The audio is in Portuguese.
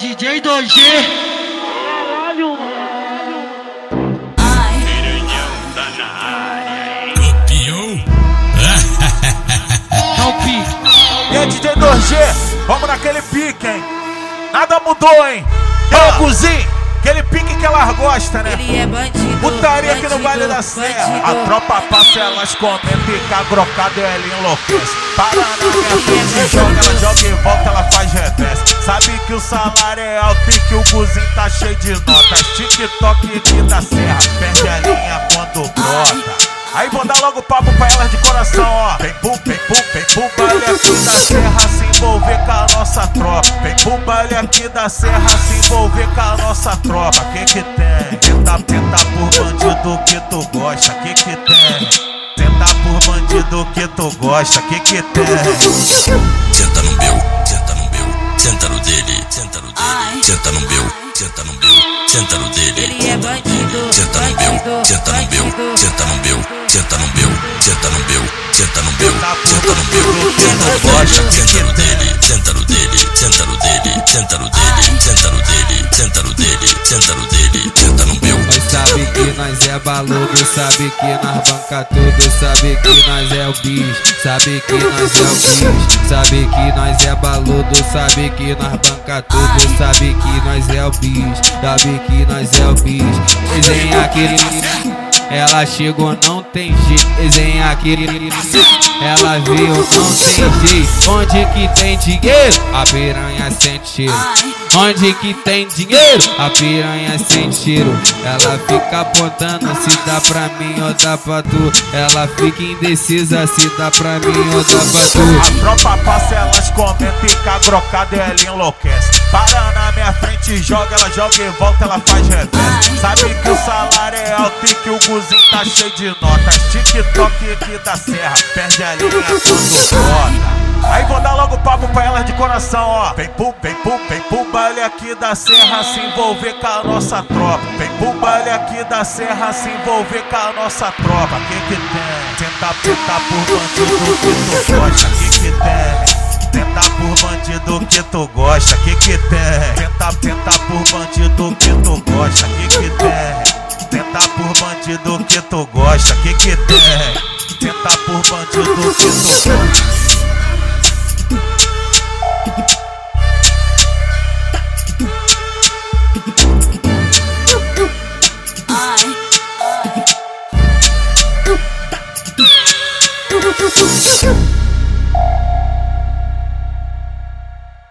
DJ 2G. Caralho, Copiou? É o pique. E aí, DJ 2G, vamos naquele pique, hein? Nada mudou, hein? É o cozinho, aquele pique que elas gostam, né? Ele é bandido. Putaria aqui no Vale da Serra. A tropa passa, elas comentam e cagrocado ela enlouquece. Para na minha frente, joga, ela joga e volta, ela faz reverse. Sabe que o salário é alto e que o cozinho tá cheio de notas. TikTok aqui da Serra, perde a linha quando brota. Aí vou dar logo papo pra elas de coração, ó. Vem pum, vem pum, vem pum, baile aqui da serra se envolver com a nossa tropa. Vem pum, baile aqui da serra se envolver com a nossa tropa. Que que tem? Bandido que tu gosta. Que que tem? Tenta por bandido que tu gosta. Que que tem? Senta no meu, senta no meu, senta no dele, senta no dele, senta no meu, senta no meu, senta no dele, Ele é bandido. senta no meu, senta no meu, senta no meu, senta no meu, senta no meu, senta no meu, senta no meu, senta no gosta, senta no dele, senta no dele, senta no dele, senta no dele, senta no dele, senta no dele, senta no dele, senta no nós é baludo, sabe que nós banca tudo, sabe que nós é o bicho, sabe que nós é o bicho, sabe que nós é baludo, sabe que nós banca tudo, sabe que nós é o bicho, sabe que nós é o bicho. Desenha aquele ela chegou, não tem jeito. Desenha aquele ela veio, não tem jeito. Onde que tem dinheiro? A piranha sente. Onde que tem dinheiro? A piranha sente cheiro. Ela fica apontando se dá pra mim ou dá pra tu. Ela fica indecisa se dá pra mim ou dá pra tu. A tropa passa, elas comentam e cagrocado ela enlouquece. Para na minha frente, joga, ela joga e volta, ela faz reverse. Sabe que o salário é alto e que o cozinho tá cheio de notas. TikTok aqui da serra, perde a linha quando brota. Aí vou dar logo papo pra elas de coração, ó. Vem pum, vem pum, vem pum, baile aqui da serra se envolver com a nossa tropa. Vem pum, baile aqui da serra se envolver com a nossa tropa. Que que tem? Tenta, tenta por bandido que tu gosta. Que que tem? por bandido que tu gosta, que que tem? Tenta, tenta por bandido que tu gosta, que que tem? Tenta por bandido que tu gosta, que que tem? Tenta por bandido que tu gosta.